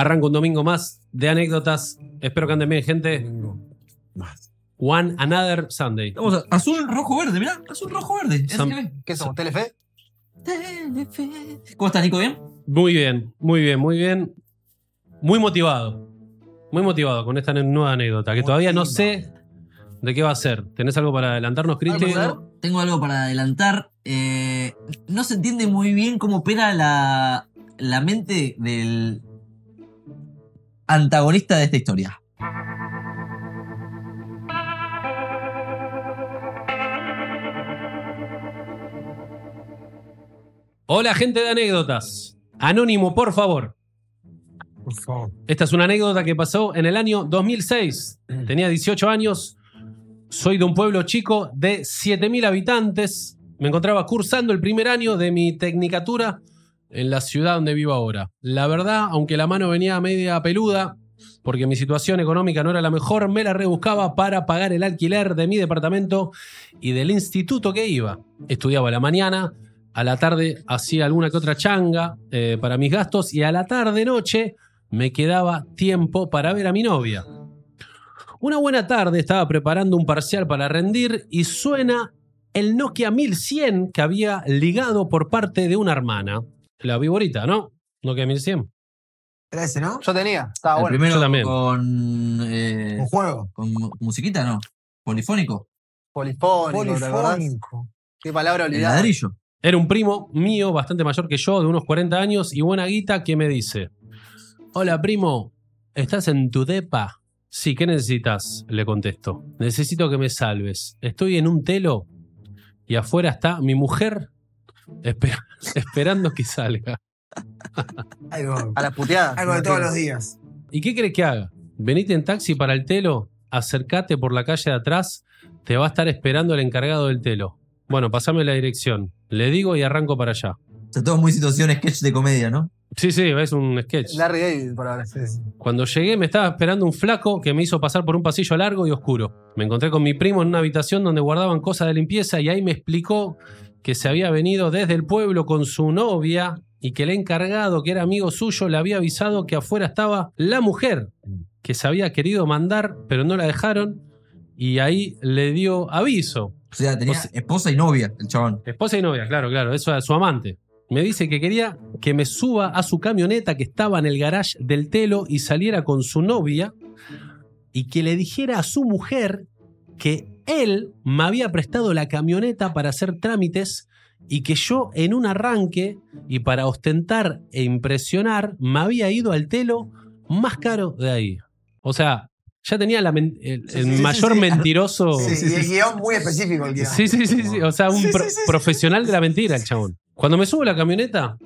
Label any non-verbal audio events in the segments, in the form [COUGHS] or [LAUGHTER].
Arranco un domingo más de anécdotas. Espero que anden bien, gente. Más. One Another Sunday. Vamos a azul, rojo, verde, mirá, azul, rojo, verde. Sam- SGB. ¿Qué somos? ¿Telefe? Telefe. ¿Cómo estás, Nico? ¿Bien? Muy bien, muy bien, muy bien. Muy motivado. Muy motivado con esta nueva anécdota, que todavía no sé de qué va a ser. ¿Tenés algo para adelantarnos, Cristi? ¿Algo para- Tengo, tengo algo para adelantar. Eh, no se entiende muy bien cómo opera la, la mente del antagonista de esta historia. Hola, gente de anécdotas. Anónimo, por favor. Por favor. Esta es una anécdota que pasó en el año 2006. Tenía 18 años. Soy de un pueblo chico de 7.000 habitantes. Me encontraba cursando el primer año de mi tecnicatura en la ciudad donde vivo ahora. La verdad, aunque la mano venía media peluda, porque mi situación económica no era la mejor, me la rebuscaba para pagar el alquiler de mi departamento y del instituto que iba. Estudiaba a la mañana, a la tarde hacía alguna que otra changa eh, para mis gastos y a la tarde-noche me quedaba tiempo para ver a mi novia. Una buena tarde estaba preparando un parcial para rendir y suena el Nokia 1100 que había ligado por parte de una hermana. La viborita, ¿no? Nokia 1100. Era ese, ¿no? Yo tenía. Estaba el bueno. primero yo también. con, eh, Un juego. con mu- musiquita, ¿no? Polifónico. Polifónico. Polifónico. Qué palabra El olvidada. ladrillo. Era un primo mío, bastante mayor que yo, de unos 40 años y buena guita, que me dice: Hola, primo, ¿estás en tu depa? Sí, ¿qué necesitas? Le contesto. Necesito que me salves. Estoy en un telo y afuera está mi mujer esper- [LAUGHS] esperando que salga. [LAUGHS] Algo, A las puteadas. algo de todos los días. ¿Y qué crees que haga? Venite en taxi para el telo, acercate por la calle de atrás, te va a estar esperando el encargado del telo. Bueno, pasame la dirección. Le digo y arranco para allá. O sea, todo muy situación sketch de comedia, ¿no? Sí, sí, es un sketch. Larry David, por ahora. Sí, sí. Cuando llegué me estaba esperando un flaco que me hizo pasar por un pasillo largo y oscuro. Me encontré con mi primo en una habitación donde guardaban cosas de limpieza y ahí me explicó que se había venido desde el pueblo con su novia y que el encargado, que era amigo suyo, le había avisado que afuera estaba la mujer que se había querido mandar, pero no la dejaron y ahí le dio aviso. O sea, tenía O sea- esposa y novia, el chabón. Esposa y novia, claro, claro, eso era su amante. Me dice que quería que me suba a su camioneta que estaba en el garage del telo y saliera con su novia y que le dijera a su mujer que él me había prestado la camioneta para hacer trámites y que yo en un arranque y para ostentar e impresionar me había ido al telo más caro de ahí. O sea, ya tenía la men- el, el Sí, sí, sí, mayor sí. mentiroso. Sí, y el guion muy específico el guion. Sí, sí, sí, sí. O sea, un Sí, pro- sí, sí, sí. profesional de la mentira, el chabón. Cuando me subo a la camioneta.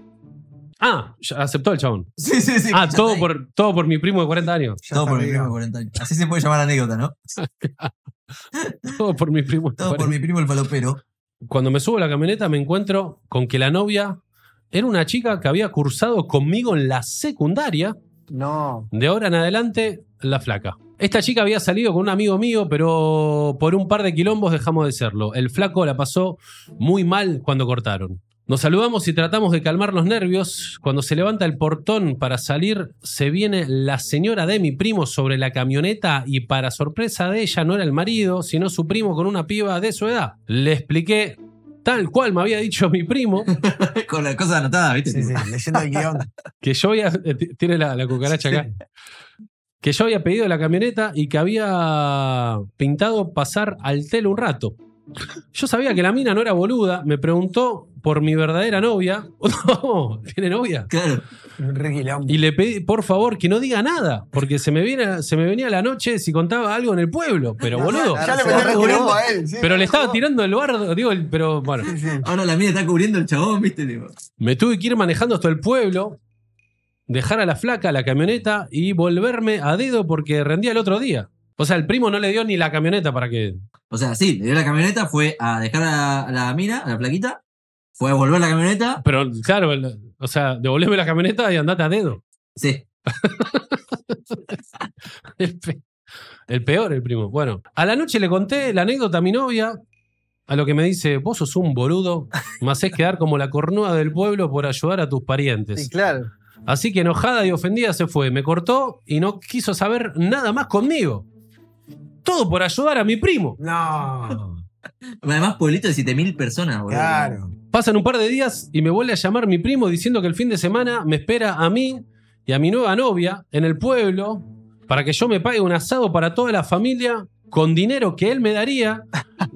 Ah, aceptó el chabón. [LAUGHS] Sí, sí, sí. Ah, todo por, todo por mi primo de 40 años. Ya Todo por mi primo de 40 años. Así se puede llamar anécdota, ¿no? [LAUGHS] Todo por mi primo Todo por 40. mi primo el falopero. Cuando me subo a la camioneta me encuentro con que la novia era una chica que había cursado conmigo en la secundaria. No. De ahora en adelante, la flaca. Esta chica había salido con un amigo mío, pero por un par de quilombos dejamos de serlo. El flaco la pasó muy mal cuando cortaron. Nos saludamos y tratamos de calmar los nervios. Cuando se levanta el portón para salir, se viene la señora de mi primo sobre la camioneta y para sorpresa de ella no era el marido, sino su primo con una piba de su edad. Le expliqué tal cual me había dicho mi primo [LAUGHS] Con las cosas anotadas, ¿viste? Sí, sí, leyendo el guion. [LAUGHS] que yo había. eh, Tiene la, la cucaracha acá. Que yo había pedido la camioneta y que había pintado pasar al telo un rato. Yo sabía que la mina no era boluda. Me preguntó por mi verdadera novia. [LAUGHS] No, ¿tiene novia? Claro. Y le pedí, por favor, que no diga nada. Porque se me, viene, se me venía la noche si contaba algo en el pueblo. Pero boludo. Ya le metí a él. sí. Pero le estaba tirando el bardo. Digo, el- pero bueno. Sí, sí. Ahora la mía está cubriendo el chabón, ¿viste? Digo, Me tuve que ir manejando hasta el pueblo. dejar a la flaca, la camioneta y volverme a dedo porque rendía el otro día. O sea, el primo no le dio ni la camioneta para que. O sea, sí, le dio la camioneta, fue a dejar a, a la mina, a la plaquita, fue a volver la camioneta. Pero claro, el- o sea, devolveme la camioneta y andate a dedo. Sí. [LAUGHS] El, pe- el peor, el primo. Bueno, a la noche le conté la anécdota a mi novia, a lo que me dice, vos sos un boludo, me haces quedar como la cornuda del pueblo por ayudar a tus parientes. Sí, claro. Así que enojada y ofendida se fue, me cortó y no quiso saber nada más conmigo. Todo por ayudar a mi primo. No. [LAUGHS] Además, pueblito de 7000 personas, boludo. Claro. Pasan un par de días y me vuelve a llamar mi primo diciendo que el fin de semana me espera a mí y a mi nueva novia en el pueblo para que yo me pague un asado para toda la familia con dinero que él me daría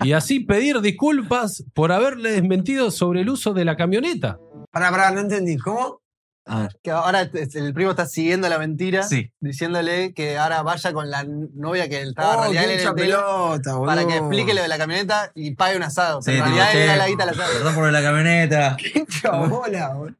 y así [LAUGHS] pedir disculpas por haberle desmentido sobre el uso de la camioneta. Pará, pará, no entendí. ¿Cómo? A ver. Que ahora el primo está siguiendo la mentira, Sí. diciéndole que ahora vaya con la novia que estaba Oh, en realidad en el pelota, boludo. para que explique lo de la camioneta y pague un asado. Sí, Pero en realidad él da la guita al asado. Perdón por la camioneta. [LAUGHS] Qué hincha bola, boludo.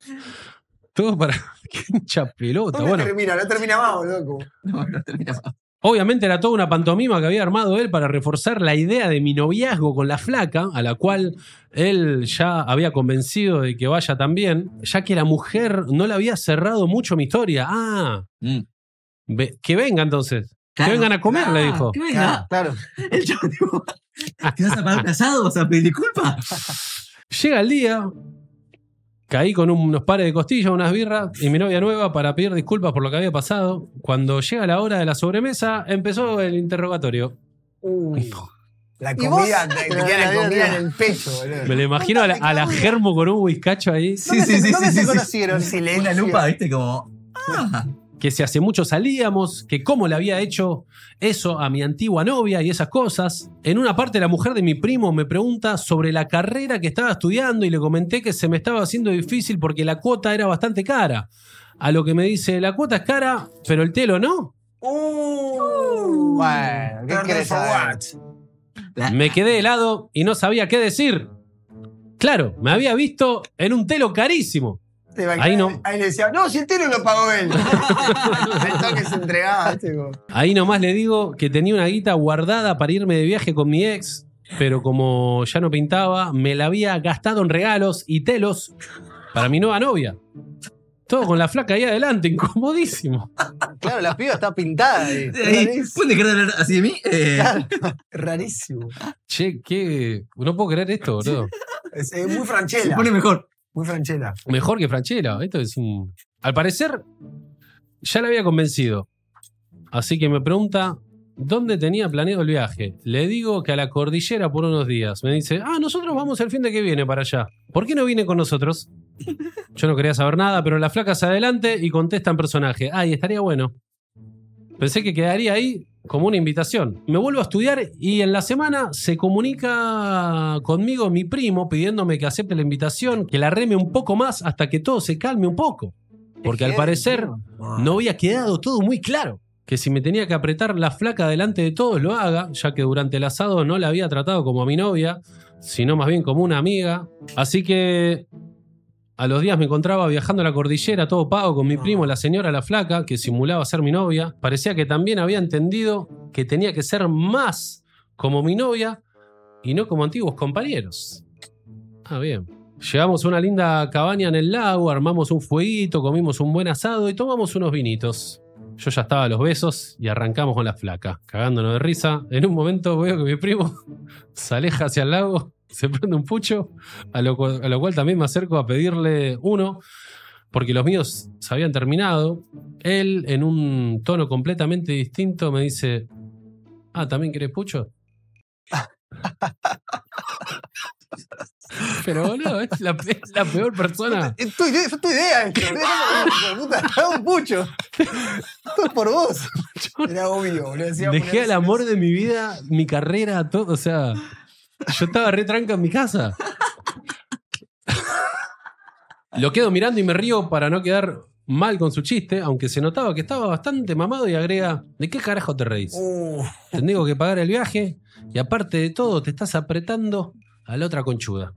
Todo para... [LAUGHS] ¡Qué hincha pelota! ¿Dónde Bueno, termina? No termina más, boludo. [LAUGHS] No, no termina más. Obviamente era toda una pantomima que había armado él para reforzar la idea de mi noviazgo con la flaca, a la cual él ya había convencido de que vaya también, ya que la mujer no le había cerrado mucho mi historia. Ah, Mm. ve- que venga entonces. Claro. Que vengan a comer, le dijo. Que venga. Claro. [LAUGHS] El chavo, tipo, ¿te vas a pagar un asado? ¿Vas a pedir disculpas? Llega el día, caí con unos pares de costillas, unas birras y mi novia nueva para pedir disculpas por lo que había pasado. Cuando llega la hora de la sobremesa, empezó el interrogatorio. Uy. La ¿Y vos? comida, te, te Pero queda la comida en el pecho, [LAUGHS] boludo. Me lo imagino a la, a la germo con un whiskacho ahí. Sí, sí, sí, ¿Dónde sí, se sí, sí. conocieron? Silencio. Lupa, viste, como. Ah, que si hace mucho salíamos, que cómo le había hecho eso a mi antigua novia y esas cosas. En una parte la mujer de mi primo me pregunta sobre la carrera que estaba estudiando y le comenté que se me estaba haciendo difícil porque la cuota era bastante cara. A lo que me dice, la cuota es cara, pero el telo no. Uh. Me quedé helado y no sabía qué decir. Claro, me había visto en un telo carísimo. Ahí no. Ahí le decía, no, si el telo lo pagó él. [LAUGHS] el toque se entregaba, Ahí nomás le digo que tenía una guita guardada para irme de viaje con mi ex, pero como ya no pintaba, me la había gastado en regalos y telos para mi nueva novia. Todo con la flaca ahí adelante, incomodísimo. Claro, la piba está pintada. Ey, ¿Pueden dejar de hablar así de mí? Eh, [LAUGHS] Rarísimo. Che, qué. No puedo creer esto, boludo. Es, es muy se franchela. pone mejor. Muy franchela. Mejor que Franchella. Esto es un. Al parecer, ya la había convencido. Así que me pregunta dónde tenía planeado el viaje. Le digo que a la cordillera por unos días. Me dice, ah, nosotros vamos el fin de que viene para allá. ¿Por qué no viene con nosotros? [LAUGHS] Yo no quería saber nada, pero la flaca se adelante y contesta en personaje. Ay, estaría bueno. Pensé que quedaría ahí como una invitación. Me vuelvo a estudiar y en la semana se comunica conmigo mi primo pidiéndome que acepte la invitación, que la reme un poco más hasta que todo se calme un poco. Porque al parecer no había quedado todo muy claro. Que si me tenía que apretar la flaca delante de todos lo haga, ya que durante el asado no la había tratado como a mi novia, sino más bien como una amiga. Así que a los días me encontraba viajando a la cordillera, todo pago con mi primo, la señora la flaca, que simulaba ser mi novia. Parecía que también había entendido que tenía que ser más como mi novia y no como antiguos compañeros. Ah, bien. Llegamos a una linda cabaña en el lago, armamos un fueguito, comimos un buen asado y tomamos unos vinitos. Yo ya estaba a los besos y arrancamos con la flaca, cagándonos de risa. En un momento veo que mi primo [LAUGHS] se aleja hacia el lago, se [LAUGHS] prende un pucho, a lo, cual, a lo cual también me acerco a pedirle uno, porque los míos se habían terminado. Él, en un tono completamente distinto, me dice, ah, ¿también querés pucho? [LAUGHS] Pero boludo, es la, es la peor persona. Es tu idea, fue tu idea esto. [LAUGHS] Un pucho. Todo es por vos. Era obvio, boludo. Dejé al amor de mi vida, mi carrera, todo. O sea, yo estaba re tranca en mi casa. Lo quedo mirando y me río para no quedar mal con su chiste, aunque se notaba que estaba bastante mamado y agrega, ¿de qué carajo te reís? Uh, Tengo que pagar el viaje y aparte de todo te estás apretando a la otra conchuda.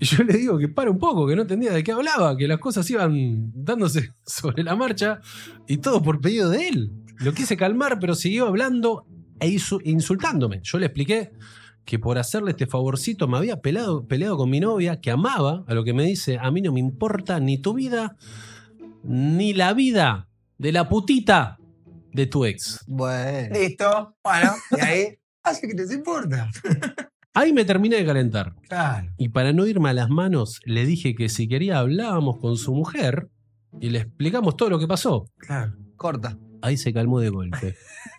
Y yo le digo que para un poco, que no entendía de qué hablaba, que las cosas iban dándose sobre la marcha y todo por pedido de él. Lo quise calmar, pero siguió hablando e insultándome. Yo le expliqué que por hacerle este favorcito me había peleado, peleado con mi novia, que amaba, a lo que me dice, a mí no me importa ni tu vida, ni la vida de la putita de tu ex. Bueno. Listo. Bueno, y ahí. Así que les importa. [LAUGHS] Ahí me terminé de calentar. Claro. Y para no irme a las manos, le dije que si quería hablábamos con su mujer y le explicamos todo lo que pasó. Claro. Corta. Ahí se calmó de golpe. [LAUGHS]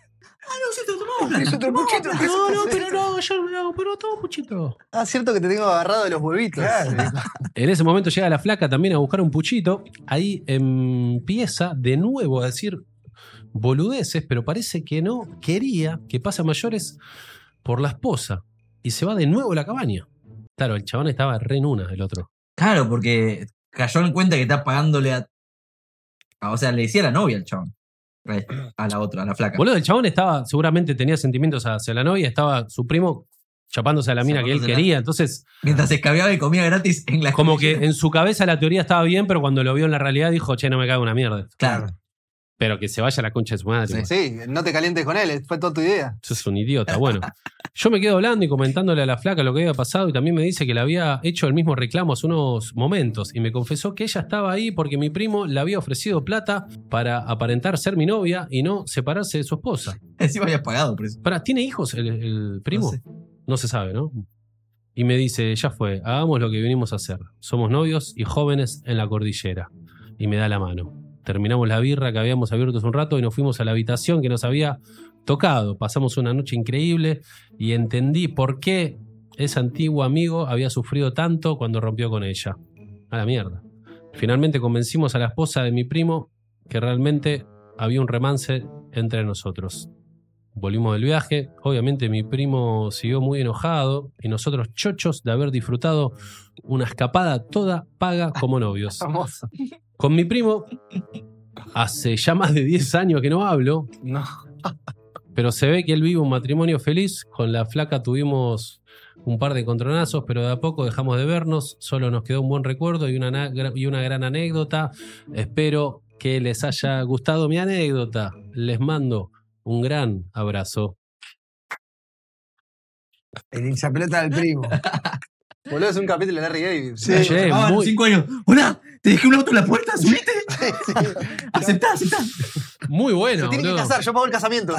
[LAUGHS] Es otro puchito. ¿qué es No, no, pero no, yo no, pero todo puchito. Ah, cierto que te tengo agarrado de los huevitos. Claro. En ese momento llega la flaca también a buscar un puchito. Ahí empieza de nuevo a decir boludeces, pero parece que no quería que pase a mayores por la esposa. Y se va de nuevo a la cabaña. Claro, el chabón estaba re en una, el otro. Claro, porque cayó en cuenta que está pagándole a. a- O sea, le decía a la novia al chabón. A la otra, a la flaca. Boludo, el chabón estaba, seguramente tenía sentimientos hacia la novia, estaba su primo chapándose a la mina que él quería. Entonces, Mientras se escabeaba y comía gratis en la como que en su cabeza la teoría estaba bien, pero cuando lo vio en la realidad dijo, che, no me cago una mierda. Claro. Pero que se vaya a la concha de su madre. Sí, sí, no te calientes con él, fue toda tu idea. Eso es un idiota. Bueno, [LAUGHS] yo me quedo hablando y comentándole a la flaca lo que había pasado y también me dice que le había hecho el mismo reclamo hace unos momentos y me confesó que ella estaba ahí porque mi primo le había ofrecido plata para aparentar ser mi novia y no separarse de su esposa. Encima habías pagado por eso. Para, ¿Tiene hijos el, el primo? No sé. No se sabe, ¿no? Y me dice, ya fue, hagamos lo que vinimos a hacer. Somos novios y jóvenes en la cordillera. Y me da la mano. Terminamos la birra que habíamos abierto hace un rato y nos fuimos a la habitación que nos había tocado. Pasamos una noche increíble y entendí por qué ese antiguo amigo había sufrido tanto cuando rompió con ella. A la mierda. Finalmente convencimos a la esposa de mi primo que realmente había un remance entre nosotros. Volvimos del viaje, obviamente mi primo siguió muy enojado y nosotros chochos de haber disfrutado una escapada toda paga como novios. [LAUGHS] Con mi primo hace ya más de 10 años que no hablo, No. pero se ve que él vive un matrimonio feliz. Con la flaca tuvimos un par de encontronazos, pero de a poco dejamos de vernos. Solo nos quedó un buen recuerdo y una, na- y una gran anécdota. Espero que les haya gustado mi anécdota. Les mando un gran abrazo. El hincha pelota del primo. [LAUGHS] Boludo, es un capítulo de Larry David. Sí. Che, Ah, muy- cinco años. Hola, te dejé un auto en la puerta, subiste. [LAUGHS] aceptá, aceptá. Muy Se bueno, tiene que boludo. casar, yo pago el casamiento.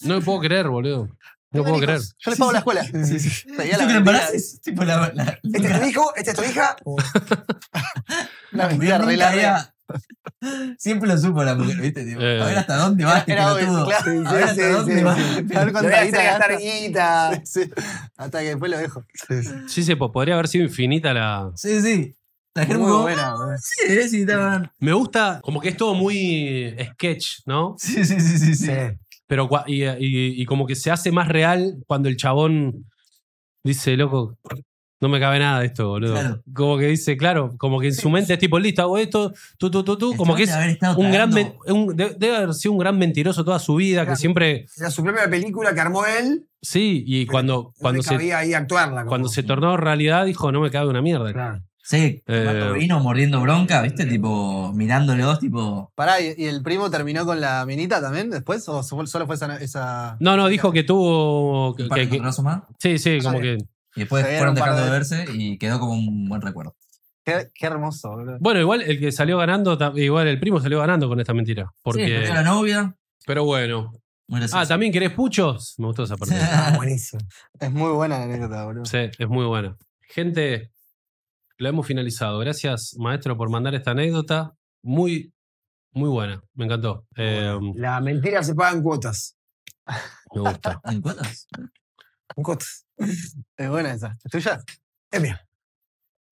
No me puedo creer, boludo. No puedo creer. Yo les pago la escuela. Seguía ¿Eso la que la mentira. embaraces? Tipo la. la, ¿Este es tu hijo? ¿Este es tu hija? [LAUGHS] La la mentira re larga. Siempre lo supo la mujer, ¿viste? Tipo, Eh. A ver hasta dónde vas, este Era obvio, pelotudo. claro. A ver Sí, hasta sí, dónde sí, vas. sí. [LAUGHS] A ver Le voy cuánta hacer guita gastar gasta. guita. Sí, sí. Hasta que después lo dejo. Sí, sí, po- podría haber sido infinita la. Sí, sí. La gente Muy como, buena. boludo. Sí, sí, estaban. Me gusta, como que es todo muy sketch, ¿no? Sí, sí, sí, sí. sí. Sí. Pero cua- y, y- y como que se hace más real cuando el chabón dice, loco, no me cabe nada de esto, boludo. Claro. Como que dice, claro, como que en su mente es tipo, listo, hago esto, tú, tú, tú, tú. Como que es debe haber estado un gran. cagando. men- un- de- debe haber sido un gran mentiroso toda su vida, que Claro. siempre. Era su propia película que armó él. Sí, y cuando, cuando, no se, cabía ahí actuarla. como- cuando se tornó realidad dijo, no me cabe una mierda. Claro. Sí, Eh. vino, mordiendo bronca, ¿viste? Tipo, mirándolos, tipo. Pará, ¿y, el primo terminó con la minita también después? ¿O solo fue esa.? esa... No, no, dijo que tuvo. que- que- que- más. sí, sí, como que. Y después fueron dejando de de- verse y quedó como un buen recuerdo. Qué, qué hermoso, boludo. Bueno, igual el que salió ganando, igual el primo salió ganando con esta mentira. Sí, Porque. perdió la novia. pero bueno. Ah, ¿también querés puchos? Me gustó esa parte. [LAUGHS] Ah, buenísimo. Es muy buena la anécdota, boludo. Sí, es muy buena. Gente, la hemos finalizado. Gracias, maestro, por mandar esta anécdota. Muy, muy buena. Me encantó. Eh, La mentira se paga en cuotas. me gusta. [LAUGHS] ¿En cuotas? En cuotas. Es buena esa. ¿Es tuya? Es mía.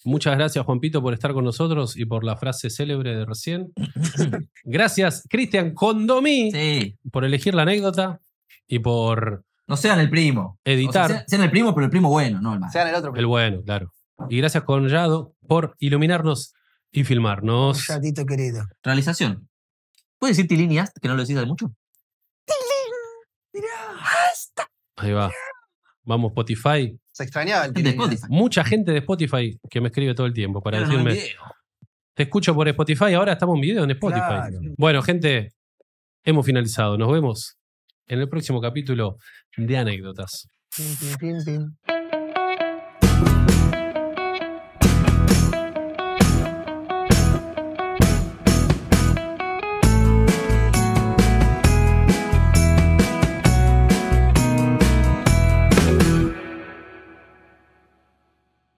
Muchas gracias, Juanpito, por estar con nosotros y por la frase célebre de recién. [COUGHS] Gracias, Cristian Condomí, Sí. por elegir la anécdota y por No sean el primo. O sea, editar sean, sean el primo, pero el primo bueno, no el malo. Sean el otro. el bueno, claro. Y gracias, Conrado, por iluminarnos y filmarnos. Chatito querido. Realización. ¿Puedes decir Tiliniast, que no lo decís hace mucho? Ahí va. Vamos, Spotify. Se extrañaba el de Tinelli. Spotify. Mucha gente de Spotify que me escribe todo el tiempo para decirme, te escucho por Spotify, ahora estamos en video en Spotify. Claro. Bueno, gente, hemos finalizado. Nos vemos en el próximo capítulo de anécdotas. Tin, tin, tin.